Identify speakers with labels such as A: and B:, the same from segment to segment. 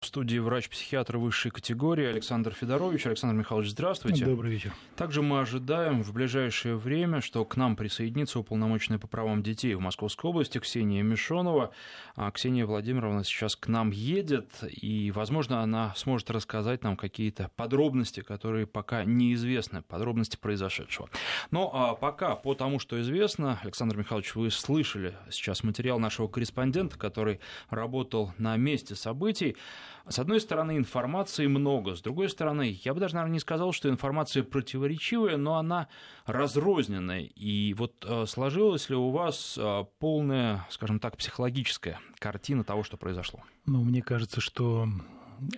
A: В студии врач-психиатр высшей категории Александр Федорович. Александр Михайлович, здравствуйте.
B: Добрый вечер.
A: Также мы ожидаем в ближайшее время, что к нам присоединится уполномоченная по правам детей в Московской области Ксения Мишонова. А Ксения Владимировна сейчас к нам едет, и, возможно, она сможет рассказать нам какие-то подробности, которые пока неизвестны, подробности произошедшего. Но а пока по тому, что известно, Александр Михайлович, вы слышали сейчас материал нашего корреспондента, который работал на месте событий. С одной стороны, информации много, с другой стороны, я бы даже, наверное, не сказал, что информация противоречивая, но она разрозненная. И вот э, сложилась ли у вас э, полная, скажем так, психологическая картина того, что произошло?
B: Ну, мне кажется, что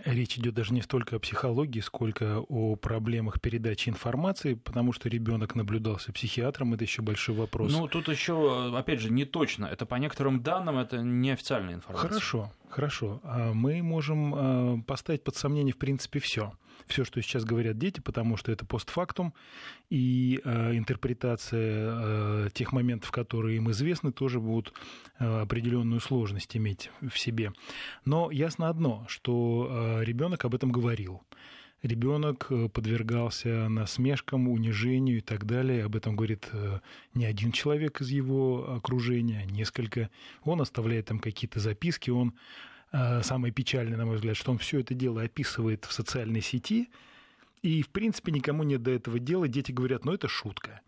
B: речь идет даже не столько о психологии, сколько о проблемах передачи информации, потому что ребенок наблюдался психиатром, это еще большой вопрос.
A: Ну, тут еще, опять же, не точно. Это по некоторым данным, это неофициальная информация.
B: Хорошо, хорошо. А мы можем а, поставить под сомнение, в принципе, все. Все, что сейчас говорят дети, потому что это постфактум, и а, интерпретация тех моментов, которые им известны, тоже будут определенную сложность иметь в себе. Но ясно одно, что ребенок об этом говорил ребенок подвергался насмешкам, унижению и так далее. Об этом говорит не один человек из его окружения, а несколько. Он оставляет там какие-то записки, он самое печальное, на мой взгляд, что он все это дело описывает в социальной сети, и, в принципе, никому нет до этого дела. Дети говорят, ну, это шутка.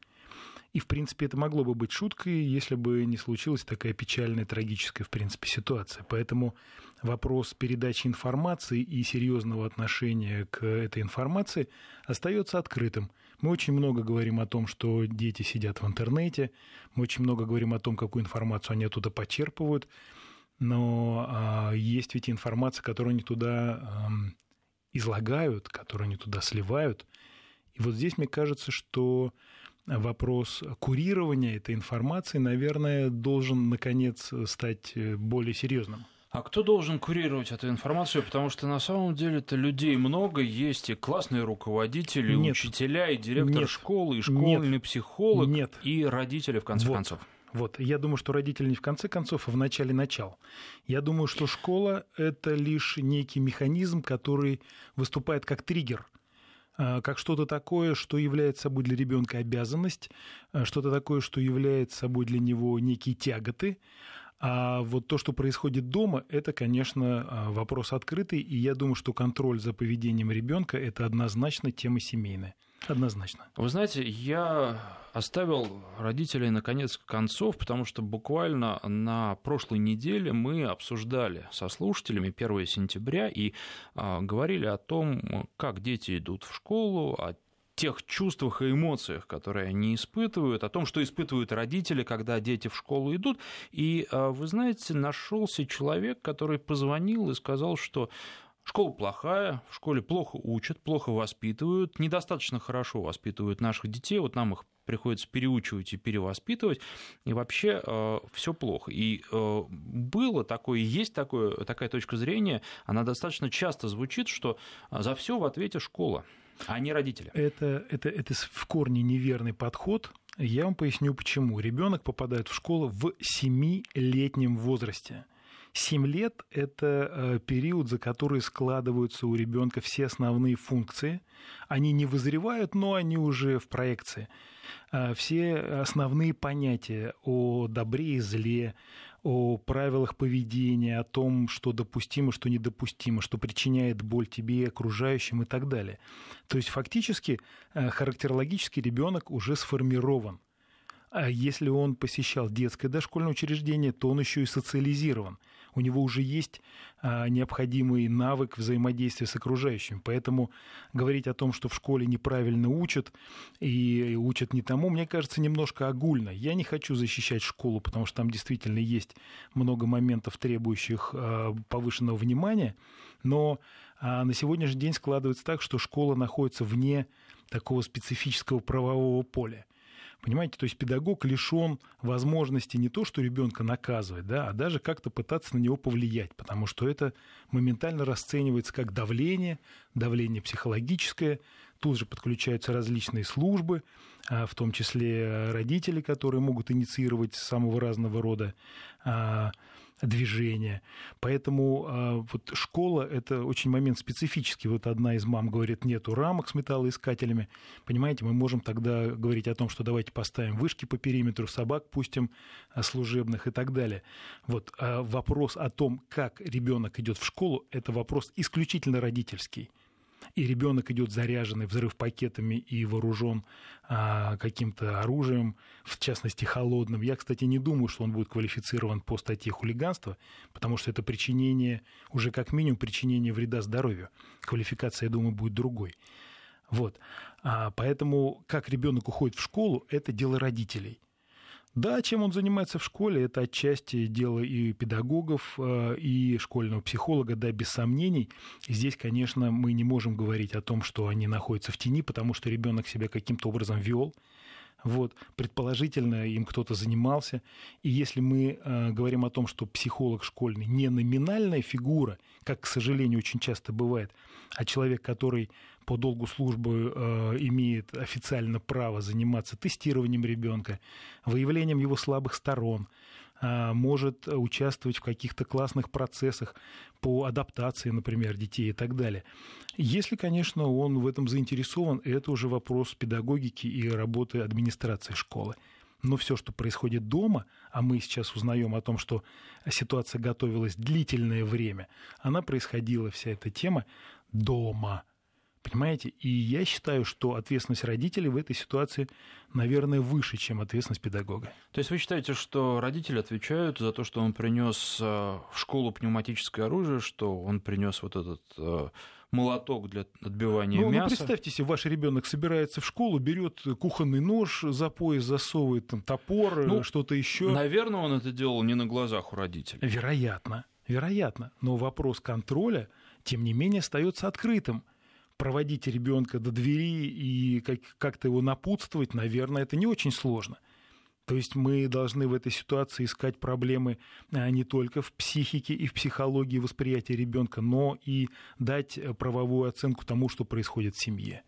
B: И, в принципе, это могло бы быть шуткой, если бы не случилась такая печальная, трагическая, в принципе, ситуация. Поэтому вопрос передачи информации и серьезного отношения к этой информации остается открытым. Мы очень много говорим о том, что дети сидят в интернете, мы очень много говорим о том, какую информацию они оттуда почерпывают, но а, есть ведь информация, которую они туда а, излагают, которую они туда сливают. И вот здесь мне кажется, что вопрос курирования этой информации, наверное, должен, наконец, стать э, более серьезным.
A: А кто должен курировать эту информацию? Потому что на самом деле-то людей много, есть и классные руководители, и учителя, и директор нет, школы, и школьный нет, психолог, нет. и родители, в конце
B: вот.
A: концов.
B: Вот. Я думаю, что родители не в конце концов, а в начале начал. Я думаю, что школа – это лишь некий механизм, который выступает как триггер – а, как что-то такое, что является собой для ребенка обязанность, а, что-то такое, что является собой для него некие тяготы. А вот то, что происходит дома, это, конечно, а, вопрос открытый, и я думаю, что контроль за поведением ребенка это однозначно тема семейная. Однозначно.
A: Вы знаете, я оставил родителей на конец концов, потому что буквально на прошлой неделе мы обсуждали со слушателями 1 сентября и а, говорили о том, как дети идут в школу, о тех чувствах и эмоциях, которые они испытывают, о том, что испытывают родители, когда дети в школу идут. И, а, вы знаете, нашелся человек, который позвонил и сказал, что Школа плохая, в школе плохо учат, плохо воспитывают, недостаточно хорошо воспитывают наших детей, вот нам их приходится переучивать и перевоспитывать, и вообще э, все плохо. И э, было такое, есть такое, такая точка зрения, она достаточно часто звучит, что за все в ответе школа, а не родители.
B: Это, это, это в корне неверный подход. Я вам поясню почему. Ребенок попадает в школу в 7-летнем возрасте. 7 лет – это э, период, за который складываются у ребенка все основные функции. Они не вызревают, но они уже в проекции. Э, все основные понятия о добре и зле, о правилах поведения, о том, что допустимо, что недопустимо, что причиняет боль тебе и окружающим и так далее. То есть фактически э, характерологически ребенок уже сформирован. А если он посещал детское дошкольное учреждение, то он еще и социализирован у него уже есть а, необходимый навык взаимодействия с окружающим. Поэтому говорить о том, что в школе неправильно учат и учат не тому, мне кажется, немножко огульно. Я не хочу защищать школу, потому что там действительно есть много моментов, требующих а, повышенного внимания, но а, на сегодняшний день складывается так, что школа находится вне такого специфического правового поля. Понимаете, то есть педагог лишен возможности не то, что ребенка наказывать, да, а даже как-то пытаться на него повлиять, потому что это моментально расценивается как давление, давление психологическое, тут же подключаются различные службы, а, в том числе родители, которые могут инициировать самого разного рода а, движения. Поэтому а, вот школа – это очень момент специфический. Вот одна из мам говорит, нету рамок с металлоискателями. Понимаете, мы можем тогда говорить о том, что давайте поставим вышки по периметру, собак пустим а, служебных и так далее. Вот а вопрос о том, как ребенок идет в школу, это вопрос исключительно родительский и ребенок идет заряженный взрыв пакетами и вооружен а, каким-то оружием, в частности холодным. Я, кстати, не думаю, что он будет квалифицирован по статье хулиганства, потому что это причинение, уже как минимум причинение вреда здоровью. Квалификация, я думаю, будет другой. Вот. А, поэтому как ребенок уходит в школу, это дело родителей. Да, чем он занимается в школе, это отчасти дело и педагогов, э, и школьного психолога, да, без сомнений. Здесь, конечно, мы не можем говорить о том, что они находятся в тени, потому что ребенок себя каким-то образом вел, вот, предположительно, им кто-то занимался. И если мы э, говорим о том, что психолог школьный не номинальная фигура, как, к сожалению, очень часто бывает, а человек, который по долгу службы э, имеет официально право заниматься тестированием ребенка, выявлением его слабых сторон, может участвовать в каких-то классных процессах по адаптации, например, детей и так далее. Если, конечно, он в этом заинтересован, это уже вопрос педагогики и работы администрации школы. Но все, что происходит дома, а мы сейчас узнаем о том, что ситуация готовилась длительное время, она происходила, вся эта тема, дома – Понимаете? И я считаю, что ответственность родителей в этой ситуации, наверное, выше, чем ответственность педагога.
A: То есть вы считаете, что родители отвечают за то, что он принес э, в школу пневматическое оружие, что он принес вот этот э, молоток для отбивания
B: ну,
A: мяса.
B: Ну, представьте себе, ваш ребенок собирается в школу, берет кухонный нож за пояс, засовывает там топор, ну, что-то еще.
A: Наверное, он это делал не на глазах у родителей.
B: Вероятно, вероятно. Но вопрос контроля, тем не менее, остается открытым проводить ребенка до двери и как-то его напутствовать, наверное, это не очень сложно. То есть мы должны в этой ситуации искать проблемы а, не только в психике и в психологии восприятия ребенка, но и дать правовую оценку тому, что происходит в семье.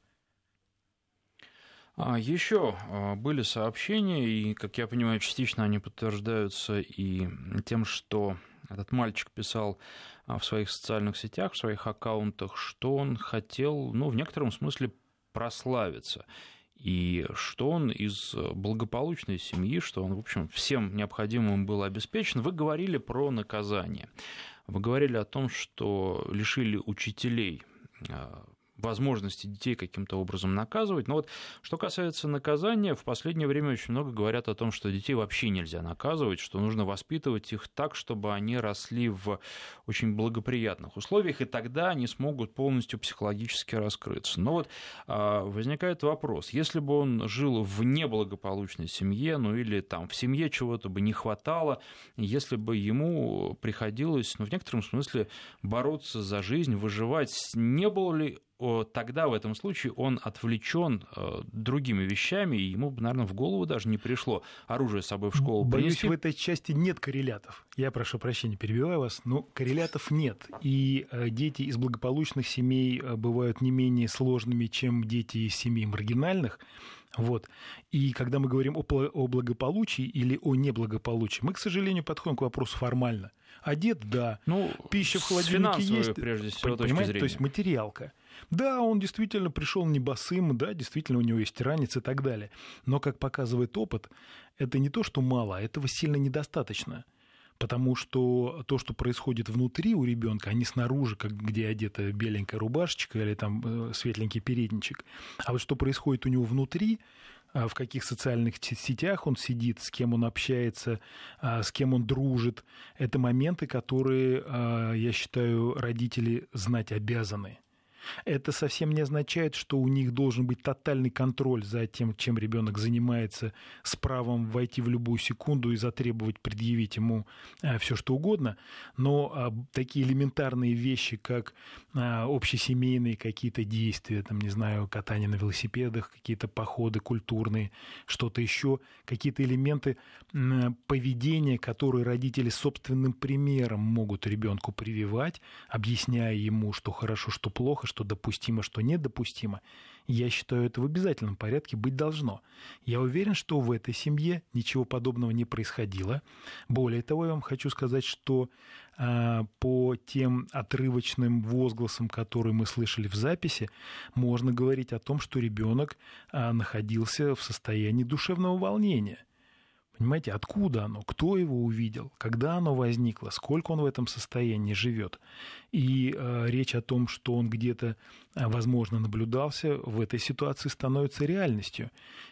A: А Еще а, были сообщения, и, как я понимаю, частично они подтверждаются и тем, что этот мальчик писал а, в своих социальных сетях, в своих аккаунтах, что он хотел, ну, в некотором смысле прославиться. И что он из благополучной семьи, что он, в общем, всем необходимым был обеспечен. Вы говорили про наказание. Вы говорили о том, что лишили учителей а, возможности детей каким-то образом наказывать. Но вот что касается наказания, в последнее время очень много говорят о том, что детей вообще нельзя наказывать, что нужно воспитывать их так, чтобы они росли в очень благоприятных условиях, и тогда они смогут полностью психологически раскрыться. Но вот а, возникает вопрос, если бы он жил в неблагополучной семье, ну или там в семье чего-то бы не хватало, если бы ему приходилось, ну, в некотором смысле бороться за жизнь, выживать, не было ли тогда в этом случае он отвлечен э, другими вещами, и ему, наверное, в голову даже не пришло оружие с собой в школу
B: Боюсь, принести. в этой части нет коррелятов. Я прошу прощения, перебиваю вас, но коррелятов нет. И э, дети из благополучных семей э, бывают не менее сложными, чем дети из семей маргинальных. Вот. И когда мы говорим о благополучии или о неблагополучии, мы, к сожалению, подходим к вопросу формально. Одет, да. Ну, Пища в холодильнике есть.
A: прежде всего,
B: понимаете, то есть материалка. Да, он действительно пришел не босым, да, действительно у него есть ранец и так далее. Но, как показывает опыт, это не то, что мало, а этого сильно недостаточно. Потому что то, что происходит внутри у ребенка, а не снаружи, как, где одета беленькая рубашечка или там э, светленький передничек, а вот что происходит у него внутри, а в каких социальных сетях он сидит, с кем он общается, а, с кем он дружит. Это моменты, которые, я считаю, родители знать обязаны. Это совсем не означает, что у них должен быть тотальный контроль за тем, чем ребенок занимается, с правом войти в любую секунду и затребовать, предъявить ему э, все что угодно. Но а, такие элементарные вещи, как а, общесемейные какие-то действия, там, не знаю, катание на велосипедах, какие-то походы культурные, что-то еще, какие-то элементы поведения, которые родители собственным примером могут ребенку прививать, объясняя ему, что хорошо, что плохо, что допустимо, что недопустимо, я считаю, это в обязательном порядке быть должно. Я уверен, что в этой семье ничего подобного не происходило. Более того, я вам хочу сказать, что а, по тем отрывочным возгласам, которые мы слышали в записи, можно говорить о том, что ребенок а, находился в состоянии душевного волнения. Понимаете, откуда оно, кто его увидел, когда оно возникло, сколько он в этом состоянии живет. И э, речь о том, что он где-то, э, возможно, наблюдался, в этой ситуации становится реальностью.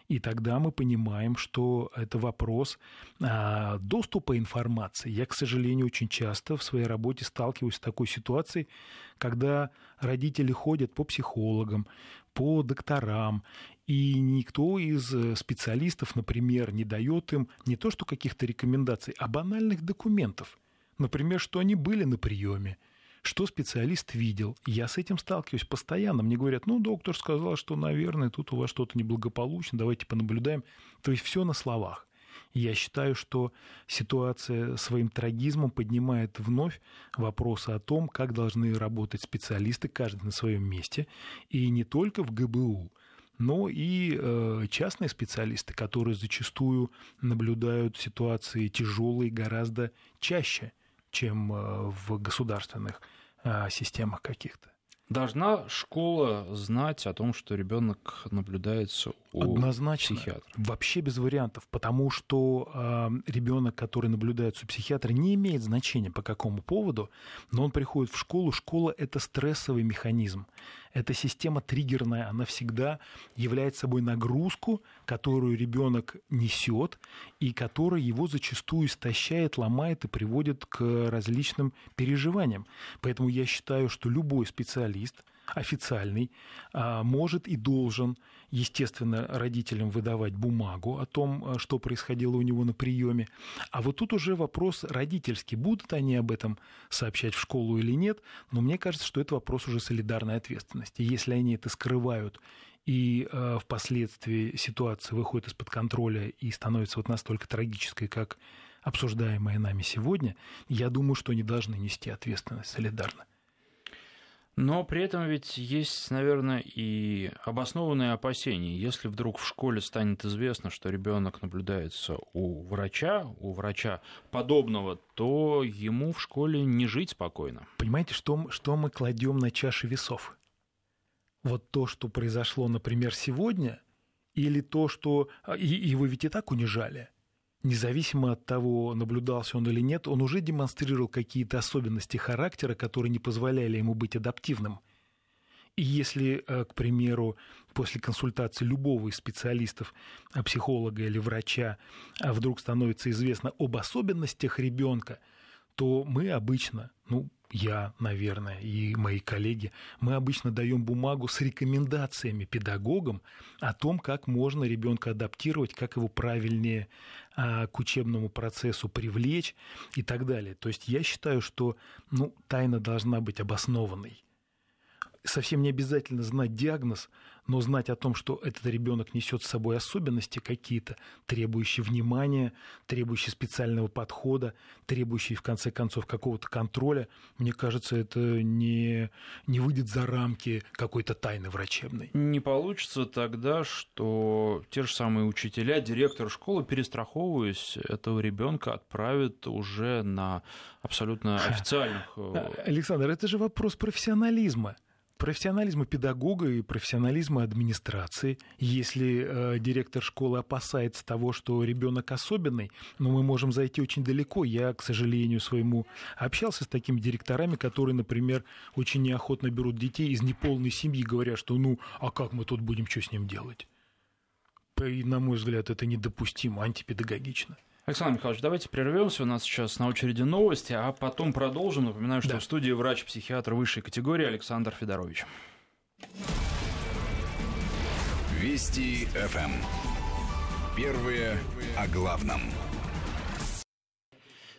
B: И тогда мы понимаем, что это вопрос э, доступа информации. Я, к сожалению, очень часто в своей работе сталкиваюсь с такой ситуацией, когда родители ходят по психологам, по докторам, и никто из э, специалистов, например, не дает им не то что каких-то рекомендаций, а банальных документов. Например, что они были на приеме, что специалист видел. Я с этим сталкиваюсь постоянно. Мне говорят, ну, доктор сказал, что, наверное, тут у вас что-то неблагополучно, давайте понаблюдаем. То есть все на словах. Я считаю, что ситуация своим трагизмом поднимает вновь вопросы о том, как должны работать специалисты, каждый на своем месте, и не только в ГБУ, но и э, частные специалисты, которые зачастую наблюдают ситуации тяжелые гораздо чаще, чем э, в государственных э, системах каких-то.
A: Должна школа знать о том, что ребенок наблюдается у
B: Однозначно.
A: психиатра?
B: Вообще без вариантов, потому что э, ребенок, который наблюдается у психиатра, не имеет значения по какому поводу, но он приходит в школу. Школа – это стрессовый механизм. Эта система триггерная, она всегда является собой нагрузку, которую ребенок несет и которая его зачастую истощает, ломает и приводит к различным переживаниям. Поэтому я считаю, что любой специалист – официальный, а, может и должен, естественно, родителям выдавать бумагу о том, а, что происходило у него на приеме. А вот тут уже вопрос родительский. Будут они об этом сообщать в школу или нет? Но мне кажется, что это вопрос уже солидарной ответственности. Если они это скрывают и э, впоследствии ситуация выходит из-под контроля и становится вот настолько трагической, как обсуждаемая нами сегодня, я думаю, что они должны нести ответственность солидарно.
A: Но при этом ведь есть, наверное, и обоснованные опасения. Если вдруг в школе станет известно, что ребенок наблюдается у врача, у врача подобного, то ему в школе не жить спокойно.
B: Понимаете, что, что мы кладем на чаши весов? Вот то, что произошло, например, сегодня, или то, что... А, и, его ведь и так унижали независимо от того, наблюдался он или нет, он уже демонстрировал какие-то особенности характера, которые не позволяли ему быть адаптивным. И если, э, к примеру, после консультации любого из специалистов, э, психолога или врача, э, вдруг становится известно об особенностях ребенка, то мы обычно, ну, я, наверное, и мои коллеги, мы обычно даем бумагу с рекомендациями педагогам о том, как можно ребенка адаптировать, как его правильнее к учебному процессу привлечь и так далее. То есть я считаю, что ну, тайна должна быть обоснованной совсем не обязательно знать диагноз, но знать о том, что этот ребенок несет с собой особенности какие-то, требующие внимания, требующие специального подхода, требующие, в конце концов, какого-то контроля, мне кажется, это не, не выйдет за рамки какой-то тайны врачебной.
A: Не получится тогда, что те же самые учителя, директор школы, перестраховываясь, этого ребенка отправят уже на абсолютно официальных... Э,
B: Александр, это же вопрос профессионализма профессионализма педагога и профессионализма администрации. Если э, директор школы опасается того, что ребенок особенный, но ну, мы можем зайти очень далеко. Я, к сожалению, своему общался с такими директорами, которые, например, очень неохотно берут детей из неполной семьи, говоря, что ну, а как мы тут будем что с ним делать? И, на мой взгляд, это недопустимо, антипедагогично.
A: Александр Михайлович, давайте прервемся. У нас сейчас на очереди новости, а потом продолжим. Напоминаю, что
B: да.
A: в студии врач-психиатр высшей категории Александр Федорович.
C: Вести ФМ. Эм. Первые о главном.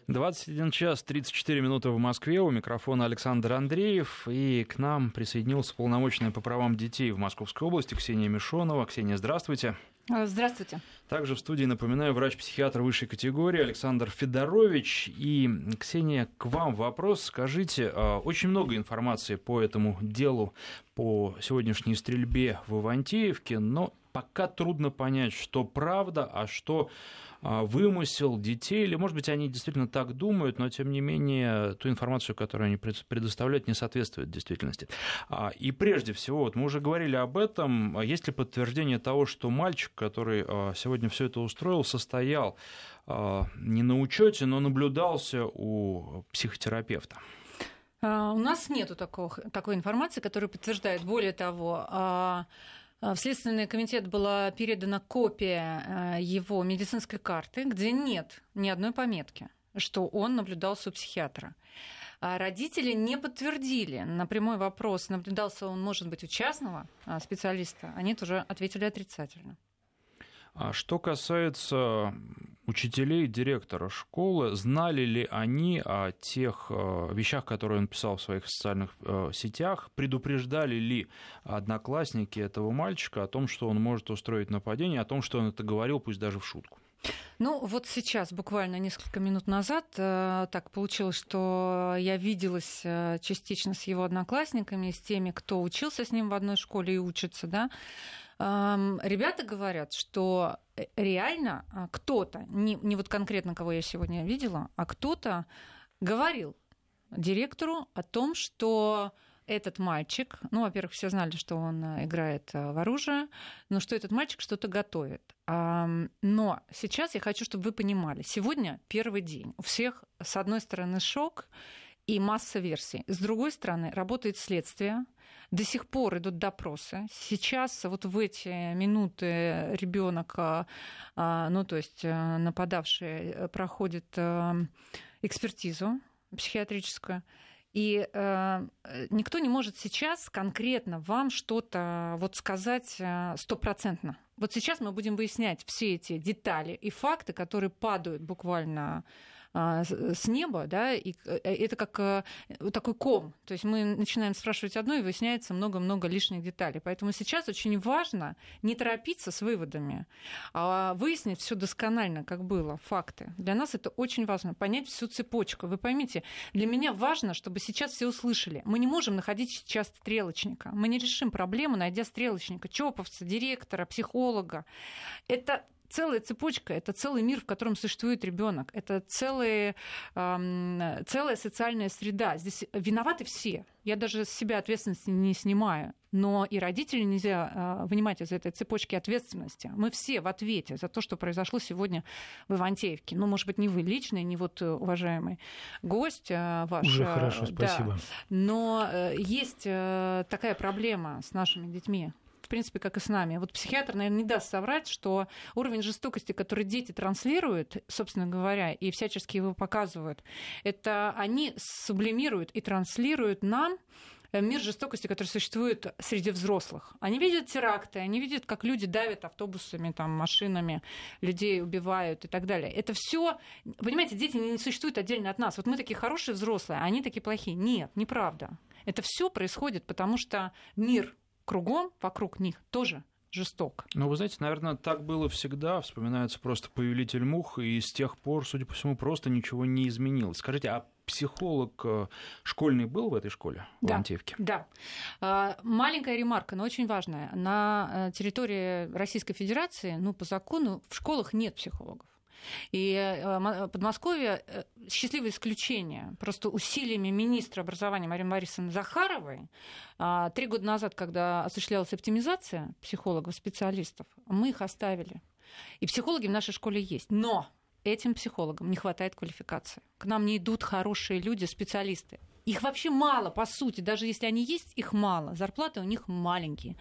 A: 21 час 34 минуты в Москве. У микрофона Александр Андреев. И к нам присоединился полномочная по правам детей в Московской области Ксения Мишонова. Ксения, здравствуйте.
D: Здравствуйте.
A: Также в студии, напоминаю, врач-психиатр высшей категории Александр Федорович. И, Ксения, к вам вопрос. Скажите, очень много информации по этому делу, по сегодняшней стрельбе в Ивантеевке, но пока трудно понять, что правда, а что а, вымысел детей, или, может быть, они действительно так думают, но, тем не менее, ту информацию, которую они предоставляют, не соответствует действительности. А, и прежде всего, вот мы уже говорили об этом, есть ли подтверждение того, что мальчик, который а, сегодня все это устроил, состоял не на учете, но наблюдался у психотерапевта?
D: У нас нет такой информации, которая подтверждает. Более того, а, в Следственный комитет была передана копия э, его медицинской карты, где нет ни одной пометки, что он наблюдался у психиатра. А родители не подтвердили на прямой вопрос, наблюдался он, может быть, у частного а, специалиста, они тоже ответили отрицательно.
A: А что касается учителей, директора школы, знали ли они о тех э, вещах, которые он писал в своих социальных э, сетях, предупреждали ли одноклассники этого мальчика о том, что он может устроить нападение, о том, что он это говорил, пусть даже в шутку?
D: Ну, вот сейчас, буквально несколько минут назад, э, так получилось, что я виделась частично с его одноклассниками, с теми, кто учился с ним в одной школе и учится, да, Ребята говорят, что э, реально а, кто-то, не, не вот конкретно кого я сегодня видела, а кто-то говорил директору о том, что этот мальчик, ну, во-первых, все знали, что он э, играет э, в оружие, но что этот мальчик что-то готовит. Но сейчас я хочу, чтобы вы понимали, сегодня первый день. У всех, с одной стороны, шок и масса версий. С другой стороны, работает следствие, до сих пор идут допросы. Сейчас вот в эти минуты ребенок, а, а, ну то есть э, нападавший, э, проходит э, экспертизу психиатрическую. И э, никто не может сейчас конкретно вам что-то вот сказать стопроцентно. Вот сейчас мы будем выяснять все эти детали и факты, которые падают буквально с неба, да, и э, это как э, такой ком. То есть мы начинаем спрашивать одно, и выясняется много-много лишних деталей. Поэтому сейчас очень важно не торопиться с выводами, а выяснить все досконально, как было, факты. Для нас это очень важно, понять всю цепочку. Вы поймите, для меня важно, чтобы сейчас все услышали. Мы не можем находить сейчас стрелочника. Мы не решим проблему, найдя стрелочника, чоповца, директора, психолога. Это целая цепочка, это целый мир, в котором существует ребенок, это целые, э, целая социальная среда. Здесь виноваты все. Я даже с себя ответственности не снимаю. Но и родители нельзя э, вынимать из этой цепочки ответственности. Мы все в ответе за то, что произошло сегодня в Ивантеевке. Ну, может быть, не вы лично, не вот э, уважаемый гость э, ваш.
B: Уже хорошо, спасибо. Да.
D: Но э, есть э, такая проблема с нашими детьми в принципе, как и с нами. Вот психиатр, наверное, не даст соврать, что уровень жестокости, который дети транслируют, собственно говоря, и всячески его показывают, это они сублимируют и транслируют нам мир жестокости, который существует среди взрослых. Они видят теракты, они видят, как люди давят автобусами, там, машинами, людей убивают и так далее. Это все, понимаете, дети не существуют отдельно от нас. Вот мы такие хорошие взрослые, а они такие плохие. Нет, неправда. Это все происходит, потому что мир кругом, вокруг них тоже жесток.
A: Ну, вы знаете, наверное, так было всегда. Вспоминается просто «Повелитель мух», и с тех пор, судя по всему, просто ничего не изменилось. Скажите, а психолог э, школьный был в этой школе, в
D: да,
A: Антеевке?
D: Да. А, маленькая ремарка, но очень важная. На э, территории Российской Федерации, ну, по закону, в школах нет психологов. И э, Подмосковье э, счастливое исключение. Просто усилиями министра образования Марии Борисовны Захаровой а, три года назад, когда осуществлялась оптимизация психологов, специалистов, мы их оставили. И психологи в нашей школе есть. Но этим психологам не хватает квалификации. К нам не идут хорошие люди, специалисты. Их вообще мало, по сути. Даже если они есть, их мало. Зарплаты у них маленькие.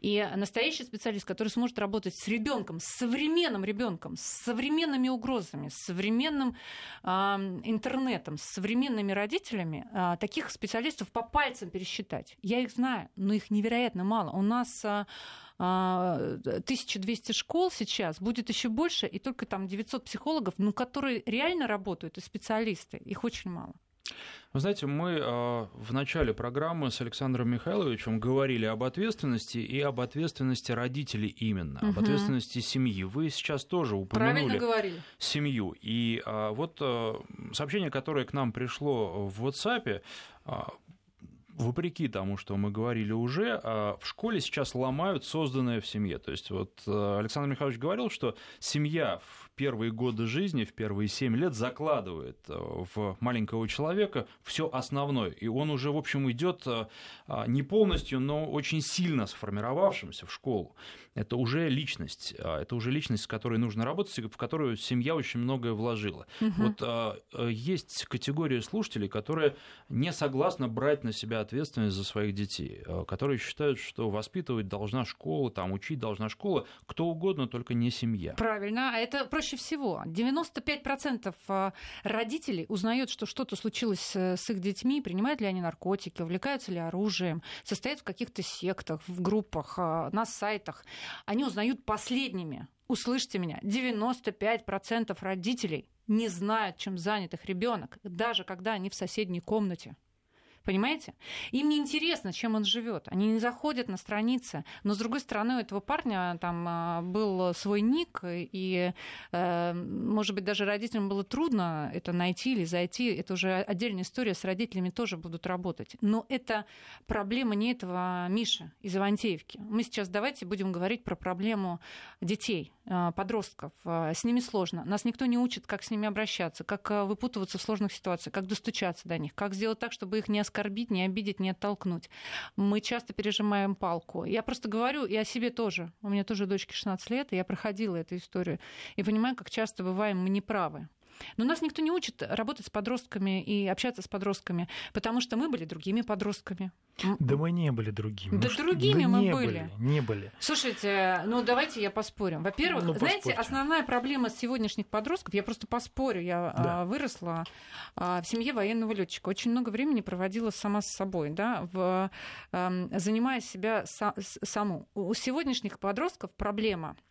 D: И настоящий специалист, который сможет работать с ребенком, с современным ребенком, с современными угрозами, с современным э, интернетом, с современными родителями, э, таких специалистов по пальцам пересчитать. Я их знаю, но их невероятно мало. У нас э, 1200 школ сейчас, будет еще больше, и только там 900 психологов, ну, которые реально работают, и специалисты, их очень мало.
A: Вы знаете, мы э, в начале программы с Александром Михайловичем говорили об ответственности и об ответственности родителей именно, угу. об ответственности семьи. Вы сейчас тоже упомянули семью. И э, вот э, сообщение, которое к нам пришло в WhatsApp, вопреки тому, что мы говорили уже, в школе сейчас ломают созданное в семье. То есть вот Александр Михайлович говорил, что семья в первые годы жизни, в первые семь лет закладывает э, в маленького человека все основное. И он уже, в общем, идет э, а, не полностью, но очень сильно сформировавшимся в школу. Это уже личность, а, это уже личность, с которой нужно работать, в которую семья очень многое вложила. Угу. Вот а, э, есть категория слушателей, которые не согласны брать на себя ответственность за своих детей, которые считают, что воспитывать должна школа, там учить должна школа, кто угодно, только не семья.
D: Правильно, а это проще всего. 95% э, родителей узнают, что что-то случилось с их детьми, принимают ли они наркотики, увлекаются ли оружием, состоят в каких-то сектах, в группах, э, на сайтах. Они узнают последними. Услышьте меня, 95% родителей не знают, чем занят их ребенок, даже когда они в соседней комнате. Понимаете? Им не интересно, чем он живет. Они не заходят на страницы. Но, с другой стороны, у этого парня там а, был свой ник, и, э, может быть, даже родителям было трудно это найти или зайти. Это уже отдельная история. С родителями тоже будут работать. Но это проблема не этого Миши из Ивантеевки. Мы сейчас давайте будем говорить про проблему детей, а, подростков. А, с ними сложно. Нас никто не учит, как с ними обращаться, как выпутываться в сложных ситуациях, как достучаться до них, как сделать так, чтобы их не оскорбить, не обидеть, не оттолкнуть. Мы часто пережимаем палку. Я просто говорю и о себе тоже. У меня тоже дочке 16 лет, и я проходила эту историю. И понимаю, как часто бываем мы неправы. Но нас никто не учит работать с подростками и общаться с подростками, потому что мы были другими подростками.
B: Да мы не были другими.
D: Да ну, другими да мы
B: не
D: были.
B: были. Не были.
D: Слушайте, ну давайте я поспорим. Во-первых, ну, знаете, основная проблема сегодняшних подростков, я просто поспорю, я да. выросла а, в семье военного летчика. Очень много времени проводила сама с собой, да, в, занимая себя саму. У сегодняшних подростков проблема –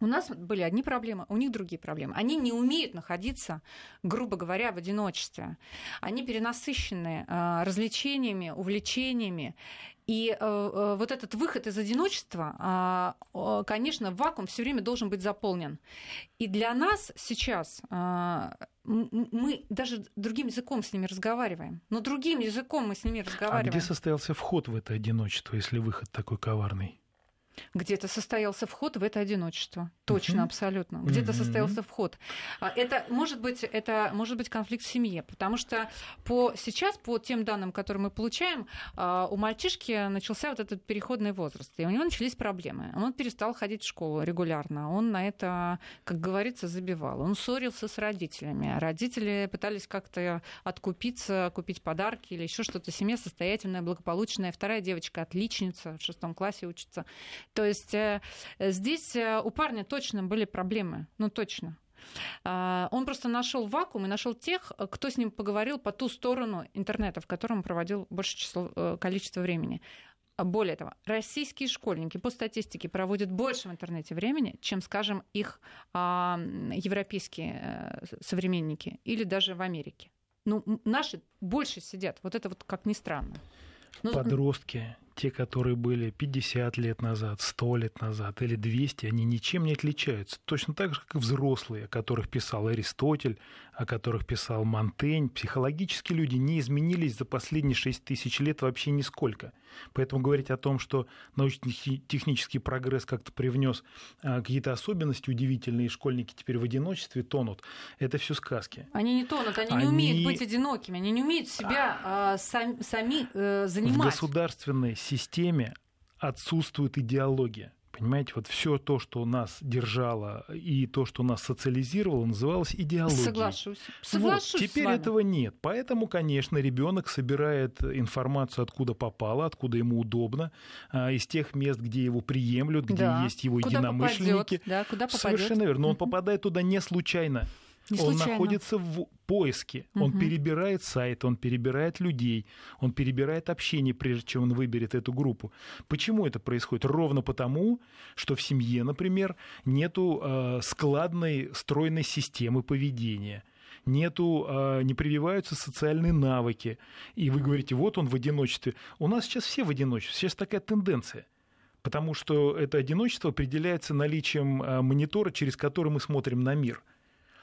D: у нас были одни проблемы, у них другие проблемы. Они не умеют находиться, грубо говоря, в одиночестве. Они перенасыщены э, развлечениями, увлечениями. И э, э, вот этот выход из одиночества, конечно, вакуум все время должен быть заполнен. И для нас сейчас мы даже другим языком с ними разговариваем. Но другим языком мы с ними разговариваем. А
B: где состоялся вход в это одиночество, если выход такой коварный?
D: Где-то состоялся вход в это одиночество. Точно, uh-huh. абсолютно. Где-то uh-huh. состоялся вход. А, это может быть, это может быть конфликт в семье, потому что по, сейчас, по тем данным, которые мы получаем, а, у мальчишки начался вот этот переходный возраст, и у него начались проблемы. Он перестал ходить в школу регулярно, он на это, как говорится, забивал. Он ссорился с родителями. Родители пытались как-то откупиться, купить подарки или еще что-то. Семья состоятельная, благополучная. Вторая девочка отличница, в шестом классе учится. То есть э, здесь э, у парня точно были проблемы, ну точно. А, он просто нашел вакуум и нашел тех, кто с ним поговорил по ту сторону интернета, в котором проводил большее число, э, количество времени. А более того, российские школьники по статистике проводят больше в интернете времени, чем, скажем, их а, европейские современники или даже в Америке. Ну, наши больше сидят. Вот это вот как ни странно.
B: Ну, Подростки те, которые были 50 лет назад, 100 лет назад или 200, они ничем не отличаются. Точно так же, как и взрослые, о которых писал Аристотель, о которых писал Монтень. Психологически люди не изменились за последние 6 тысяч лет вообще нисколько. Поэтому говорить о том, что научно-технический прогресс как-то привнес а, какие-то особенности удивительные, и школьники теперь в одиночестве тонут, это все сказки.
D: Они не тонут, они, они... не умеют быть одинокими, они не умеют себя а, сами, сами э, занимать. В
B: государственной системе отсутствует идеология. Понимаете, вот все то, что нас держало и то, что нас социализировало, называлось идеологией.
D: Соглашусь. Соглашусь
B: вот, теперь этого нет. Поэтому, конечно, ребенок собирает информацию, откуда попало, откуда ему удобно, а, из тех мест, где его приемлют, где да. есть его куда единомышленники.
D: Попадет, да, куда попадет.
B: Совершенно верно. Но он попадает туда не случайно. Не он находится в поиске, угу. он перебирает сайт, он перебирает людей, он перебирает общение, прежде чем он выберет эту группу. Почему это происходит? Ровно потому, что в семье, например, нету э, складной, стройной системы поведения нету, а, не прививаются социальные навыки. И вы говорите, вот он в одиночестве. У нас сейчас все в одиночестве, сейчас такая тенденция. Потому что это одиночество определяется наличием а, монитора, через который мы смотрим на мир –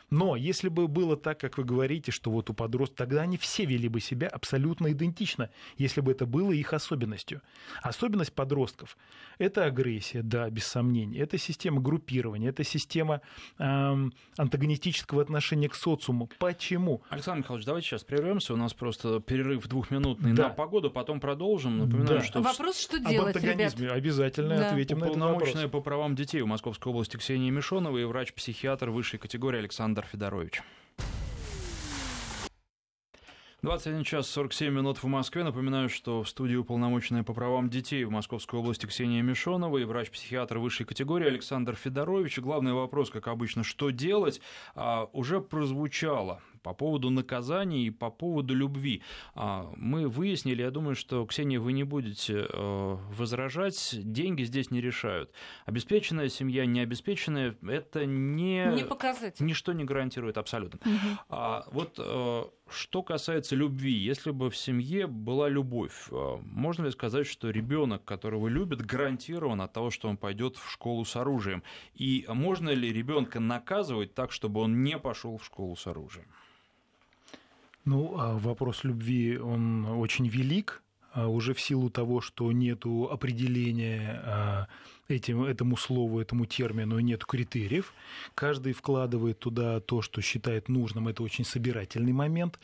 B: но если бы было так, как вы говорите, что вот у подростков, тогда они все вели бы себя абсолютно идентично, если бы это было их особенностью. Особенность подростков – это агрессия, да, без сомнений. Это система группирования, это система эм, антагонистического отношения к социуму. Почему?
A: Александр Михайлович, давайте сейчас прервемся. У нас просто перерыв двухминутный да. на погоду, потом продолжим. Напоминаю,
D: да.
A: что...
D: Вопрос, что делать,
B: Об антагонизме
D: ребят?
B: обязательно да. ответим на этот вопрос.
A: по правам детей в Московской области Ксения Мишонова и врач-психиатр высшей категории Александр Александр Федорович. 21 час 47 минут в Москве. Напоминаю, что в студии уполномоченная по правам детей в Московской области Ксения Мишонова и врач-психиатр высшей категории Александр Федорович. главный вопрос, как обычно, что делать, а, уже прозвучало по поводу наказания и по поводу любви. А, мы выяснили, я думаю, что, Ксения, вы не будете э, возражать, деньги здесь не решают. Обеспеченная семья, необеспеченная, это не...
D: Не показатель.
A: Ничто не гарантирует абсолютно. Угу. А, вот э, что касается любви, если бы в семье была любовь, э, можно ли сказать, что ребенок, которого любит, гарантирован от того, что он пойдет в школу с оружием? И можно ли ребенка наказывать так, чтобы он не пошел в школу с оружием?
B: Ну, а вопрос любви, он очень велик, а уже в силу того, что нет определения а, этим, этому слову, этому термину, нет критериев. Каждый вкладывает туда то, что считает нужным. Это очень собирательный момент.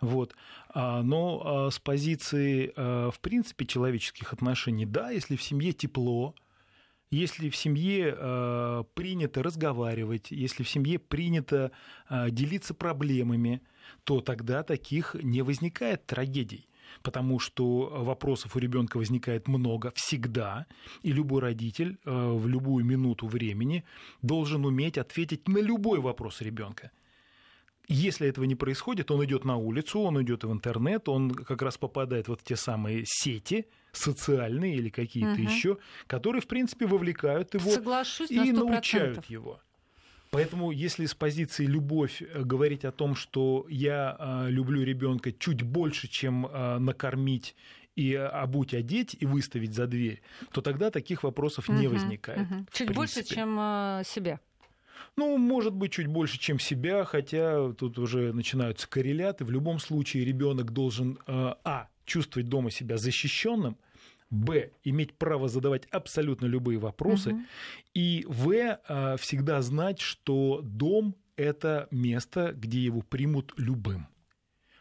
B: Вот. Но с позиции, в принципе, человеческих отношений, да, если в семье тепло, если в семье принято разговаривать, если в семье принято делиться проблемами, то тогда таких не возникает трагедий потому что вопросов у ребенка возникает много всегда, и любой родитель э, в любую минуту времени должен уметь ответить на любой вопрос ребенка. Если этого не происходит, он идет на улицу, он идет в интернет, он как раз попадает в вот те самые сети социальные или какие-то угу. еще, которые, в принципе, вовлекают его
D: Соглашусь
B: и научают его. Поэтому, если с позиции любовь э, говорить о том, что я э, люблю ребенка чуть больше, чем э, накормить и обуть, одеть и выставить за дверь, то тогда таких вопросов не возникает. Угу.
D: Чуть больше, чем себя.
B: Ну, может быть, чуть больше, чем себя, хотя тут уже начинаются корреляты. В любом случае ребенок должен, а, чувствовать дома себя защищенным, Б. Иметь право задавать абсолютно любые вопросы. Угу. И В. А, всегда знать, что дом – это место, где его примут любым.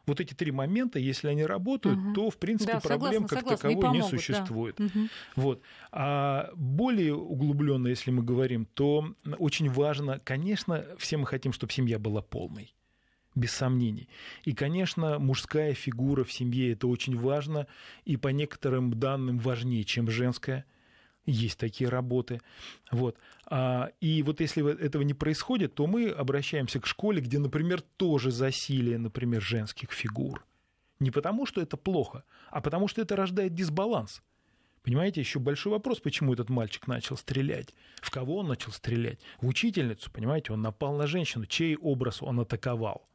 B: Вот эти три момента, если они работают, угу. то, в принципе, да, проблем согласна, как согласна, таковой не, помогут, не существует. Да. Угу. Вот. А более углубленно, если мы говорим, то очень важно, конечно, все мы хотим, чтобы семья была полной без сомнений. И, конечно, мужская фигура в семье это очень важно, и по некоторым данным важнее, чем женская. Есть такие работы. Вот. А, и вот если этого не происходит, то мы обращаемся к школе, где, например, тоже засилие, например, женских фигур. Не потому, что это плохо, а потому, что это рождает дисбаланс. Понимаете, еще большой вопрос, почему этот мальчик начал стрелять. В кого он начал стрелять? В учительницу, понимаете, он напал на женщину. Чей образ он атаковал?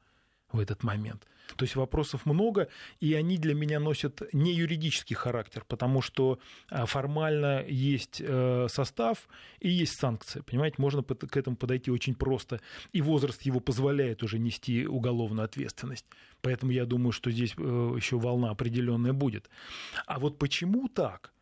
B: В этот момент. То есть вопросов много, и они для меня носят не юридический характер, потому что а, формально есть э, состав и есть санкции. Понимаете, можно к этому подойти очень просто, и возраст его позволяет уже нести уголовную ответственность. Поэтому я думаю, что здесь э, еще волна определенная будет. А вот почему так?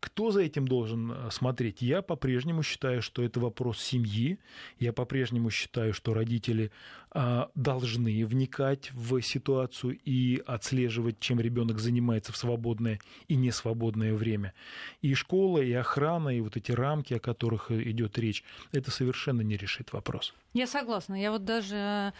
B: Кто за этим должен э, смотреть? Я по-прежнему считаю, что это вопрос семьи. Я по-прежнему считаю, что родители а, должны вникать в ситуацию и отслеживать, чем ребенок занимается в свободное и несвободное время. И школа, и охрана, и вот эти рамки, о которых идет речь, это совершенно не решит вопрос.
D: Я согласна. Я вот даже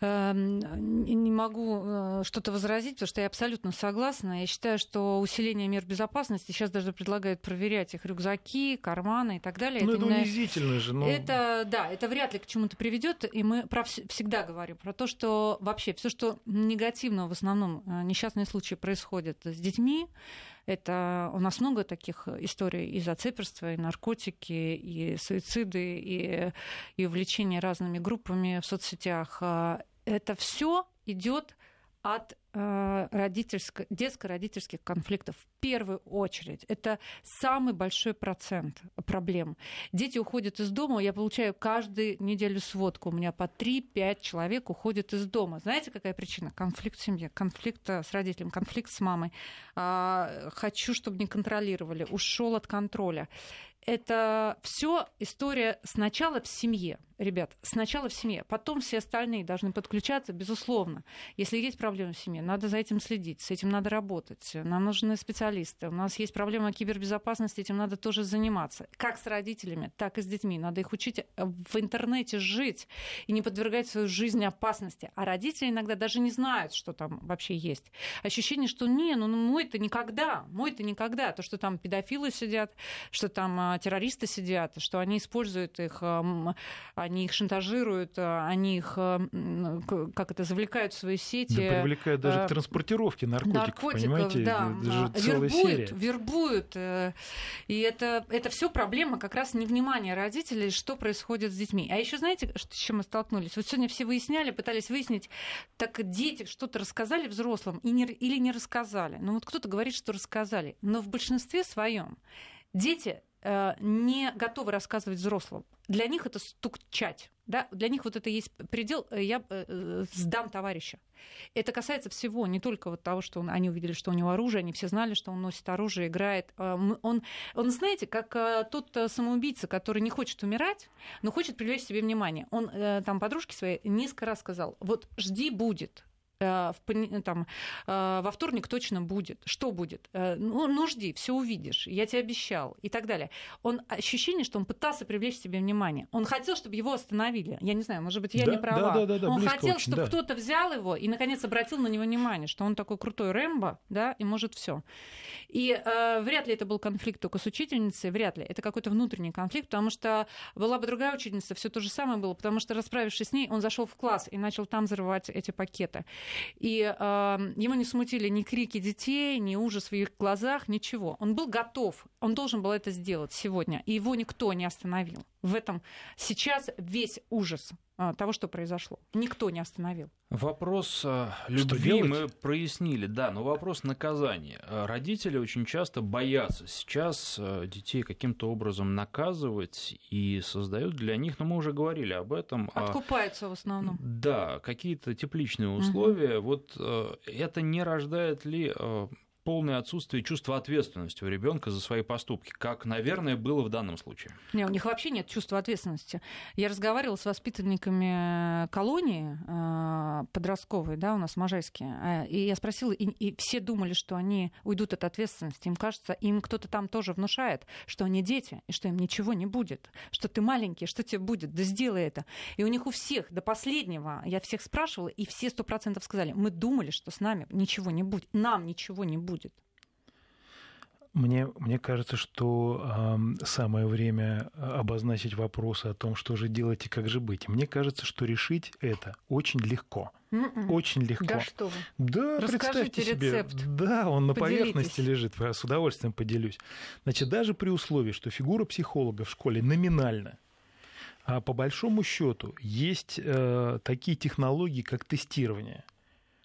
D: не могу э, что-то возразить, потому что я абсолютно согласна. Я считаю, что усиление мер безопасности сейчас даже предлагают проверять их рюкзаки, карманы и так далее.
B: Ну, это, это унизительно же.
D: Но... Это, да, это вряд ли к чему-то приведет. И мы про, всегда говорим про то, что вообще все, что негативно в основном э, несчастные случаи происходят с детьми, это у нас много таких историй и зацеперства, и наркотики, и суициды, и, и увлечение разными группами в соцсетях. А Это все идет от э, родительско- детско-родительских конфликтов в первую очередь. Это самый большой процент проблем. Дети уходят из дома, я получаю каждую неделю сводку, у меня по 3-5 человек уходят из дома. Знаете, какая причина? Конфликт в семье, конфликт э, с родителем, конфликт с мамой. А, хочу, чтобы не контролировали, ушел от контроля это все история сначала в семье, ребят, сначала в семье, потом все остальные должны подключаться, безусловно. Если есть проблемы в семье, надо за этим следить, с этим надо работать. Нам нужны специалисты. У нас есть проблема кибербезопасности, этим надо тоже заниматься. Как с родителями, так и с детьми. Надо их учить э, в интернете жить и не подвергать свою жизнь опасности. А родители иногда даже не знают, что там вообще есть. Ощущение, что не, ну, мой-то никогда, мой-то никогда. То, что там педофилы сидят, что там а, террористы сидят, что они используют их, они их шантажируют, они их, как это, завлекают в свои сети. Да,
B: привлекают даже к транспортировке наркотиков, наркотиков понимаете?
D: Да, это же вербуют, серия. вербуют. Э, и это, это все проблема как раз невнимания родителей, что происходит с детьми. А еще знаете, с чем мы столкнулись? Вот сегодня все выясняли, пытались выяснить, так дети что-то рассказали взрослым и не, или не рассказали. Ну вот кто-то говорит, что рассказали, но в большинстве своем дети не готовы рассказывать взрослым. Для них это стукчать. Да? Для них вот это есть предел, э, я э, сдам товарища. Это касается всего, не только вот того, что он, они увидели, что у него оружие, они все знали, что он носит оружие, играет. Он, он знаете, как тот самоубийца, который не хочет умирать, но хочет привлечь себе внимание. Он там подружке своей несколько раз сказал, вот жди будет, Э, в, там, э, во вторник точно будет. Что будет? Э, ну, ну жди, все увидишь, я тебе обещал и так далее. Он ощущение, что он пытался привлечь себе внимание. Он хотел, чтобы его остановили. Я не знаю, может быть, я
B: да,
D: не права.
B: Да, да, да,
D: он хотел,
B: очень,
D: чтобы
B: да.
D: кто-то взял его и, наконец, обратил на него внимание, что он такой крутой Рэмбо, да, и может все. И э, вряд ли это был конфликт только с учительницей, вряд ли. Это какой-то внутренний конфликт, потому что была бы другая учительница, все то же самое было, потому что, расправившись с ней, он зашел в класс и начал там взрывать эти пакеты. И э, его не смутили ни крики детей, ни ужас в их глазах, ничего. Он был готов, он должен был это сделать сегодня, и его никто не остановил. В этом сейчас весь ужас того, что произошло. Никто не остановил.
A: Вопрос а, любви мы прояснили, да, но вопрос наказания. А, родители очень часто боятся сейчас детей каким-то образом наказывать и создают для них, но мы уже говорили об этом.
D: Откупаются в основном.
A: Да, какие-то тепличные условия. Угу. Вот это не рождает ли полное отсутствие чувства ответственности у ребенка за свои поступки, как, наверное, было в данном случае.
D: Не, у них вообще нет чувства ответственности. Я разговаривала с воспитанниками колонии э, подростковой, да, у нас в Можайске, э, и я спросила, и, и все думали, что они уйдут от ответственности. Им кажется, им кто-то там тоже внушает, что они дети, и что им ничего не будет, что ты маленький, что тебе будет, да сделай это. И у них у всех до последнего, я всех спрашивала, и все сто процентов сказали, мы думали, что с нами ничего не будет, нам ничего не будет будет?
B: Мне, мне кажется, что э, самое время обозначить вопросы о том, что же делать и как же быть. Мне кажется, что решить это очень легко. Mm-mm. М-м. Очень легко.
D: Да что вы?
B: Да,
D: Расскажите
B: представьте себе.
D: рецепт.
B: Да, он на Поделитесь. поверхности лежит. Я с удовольствием поделюсь. Значит, даже при условии, что фигура психолога в школе номинальна, а по большому счету есть э, такие технологии, как тестирование,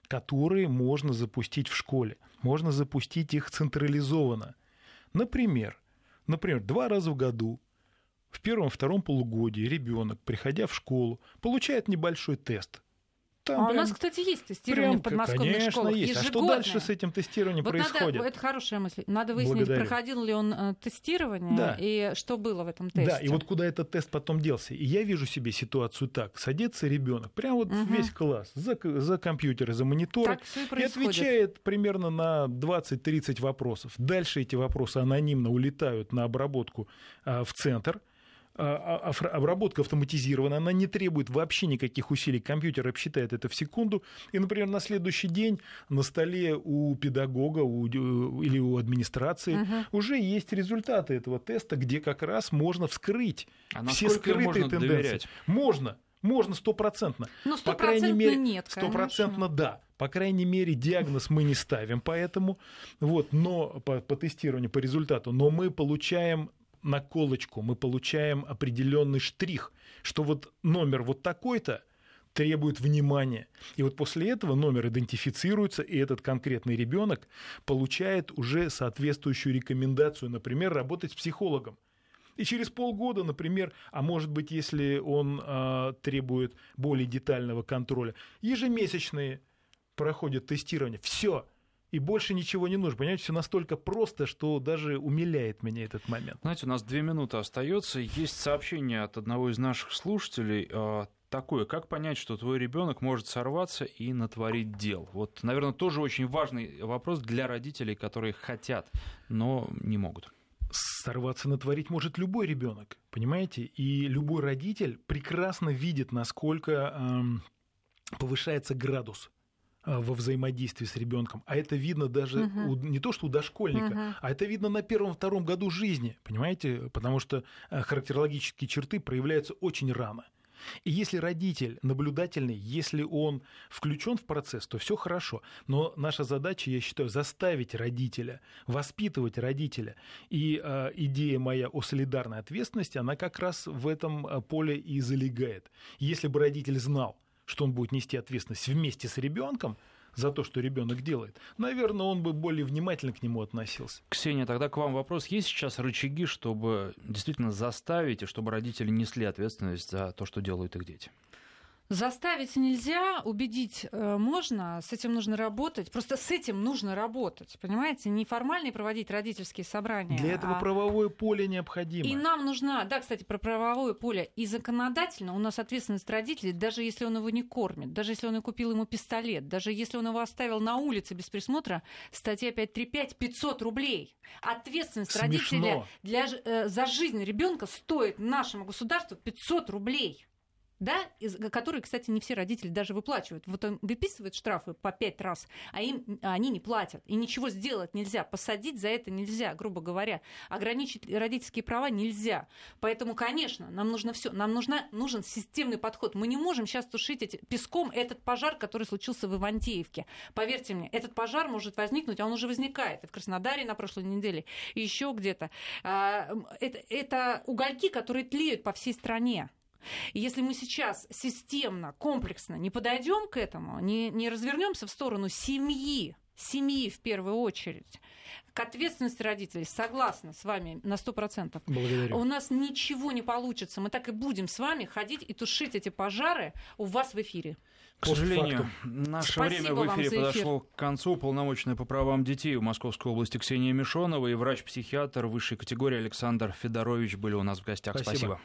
B: которые можно запустить в школе можно запустить их централизованно. Например, например, два раза в году в первом-втором полугодии ребенок, приходя в школу, получает небольшой тест –
D: там а прям, у нас, кстати, есть тестирование прям, в подмосковных
B: конечно,
D: школах.
B: есть. А что дальше с этим тестированием
D: вот
B: происходит?
D: Надо, это хорошая мысль. Надо выяснить, Благодарю. проходил ли он э, тестирование
B: да.
D: и что было в этом тесте.
B: Да, и вот куда этот тест потом делся. И я вижу себе ситуацию так. Садится ребенок, прям вот угу. весь класс, за, за компьютер, за монитор, и, и отвечает примерно на 20-30 вопросов. Дальше эти вопросы анонимно улетают на обработку а, в центр обработка автоматизирована, она не требует вообще никаких усилий. Компьютер обсчитает это в секунду. И, например, на следующий день на столе у педагога у, э, или у администрации угу. уже есть результаты этого теста, где как раз можно вскрыть
A: а
B: все скрытые можно тенденции. Доверять? Можно. Можно стопроцентно.
D: Ну, стопроцентно нет,
B: Стопроцентно да. По крайней мере, диагноз мы не ставим поэтому, вот, но по, по тестированию, по результату, но мы получаем наколочку, мы получаем определенный штрих, что вот номер вот такой-то, требует внимания. И вот после этого номер идентифицируется, и этот конкретный ребенок получает уже соответствующую рекомендацию, например, работать с психологом. И через полгода, например, а может быть, если он э, требует более детального контроля, ежемесячные проходят тестирование. Все. И больше ничего не нужно. Понимаете, все настолько просто, что даже умиляет меня этот момент.
A: Знаете, у нас две минуты остается. Есть сообщение от одного из наших слушателей а, такое, как понять, что твой ребенок может сорваться и натворить дел? Вот, наверное, тоже очень важный вопрос для родителей, которые хотят, но не могут
B: сорваться натворить может любой ребенок, понимаете? И любой родитель прекрасно видит, насколько э, повышается градус во взаимодействии с ребенком. А это видно даже угу. у, не то, что у дошкольника, угу. а это видно на первом-втором году жизни, понимаете? Потому что э, характерологические черты проявляются очень рано. И если родитель наблюдательный, если он включен в процесс, то все хорошо. Но наша задача, я считаю, заставить родителя, воспитывать родителя. И э, идея моя о солидарной ответственности, она как раз в этом а, поле и залегает. Если бы родитель знал, что он будет нести ответственность вместе с ребенком, за то, что ребенок делает, наверное, он бы более внимательно к нему относился.
A: Ксения, тогда к вам вопрос. Есть сейчас рычаги, чтобы действительно заставить, и чтобы родители несли ответственность за то, что делают их дети?
D: Заставить нельзя, убедить э, можно, с этим нужно работать. Просто с этим нужно работать, понимаете? Не формально проводить родительские собрания.
B: Для этого а... правовое поле необходимо.
D: И нам нужна, да, кстати, про правовое поле. И законодательно у нас ответственность родителей, даже если он его не кормит, даже если он и купил ему пистолет, даже если он его оставил на улице без присмотра, статья 535 500 рублей. Ответственность Смешно. родителя для, э, за жизнь ребенка стоит нашему государству 500 рублей да, из, которые, кстати, не все родители даже выплачивают. Вот он выписывает штрафы по пять раз, а им а они не платят. И ничего сделать нельзя, посадить за это нельзя, грубо говоря. Ограничить родительские права нельзя. Поэтому, конечно, нам нужно все, нам нужна, нужен системный подход. Мы не можем сейчас тушить эти, песком этот пожар, который случился в Ивантеевке. Поверьте мне, этот пожар может возникнуть, а он уже возникает и в Краснодаре на прошлой неделе, и еще где-то. А, это, это угольки, которые тлеют по всей стране. И если мы сейчас системно, комплексно не подойдем к этому, не, не развернемся в сторону семьи, семьи в первую очередь, к ответственности родителей, согласна с вами на 100%.
B: Благодарю.
D: У нас ничего не получится. Мы так и будем с вами ходить и тушить эти пожары у вас в эфире.
A: К сожалению, наше Спасибо время в эфире подошло к концу. Полномочная по правам детей в Московской области Ксения Мишонова и врач-психиатр высшей категории Александр Федорович были у нас в гостях.
B: Спасибо. Спасибо.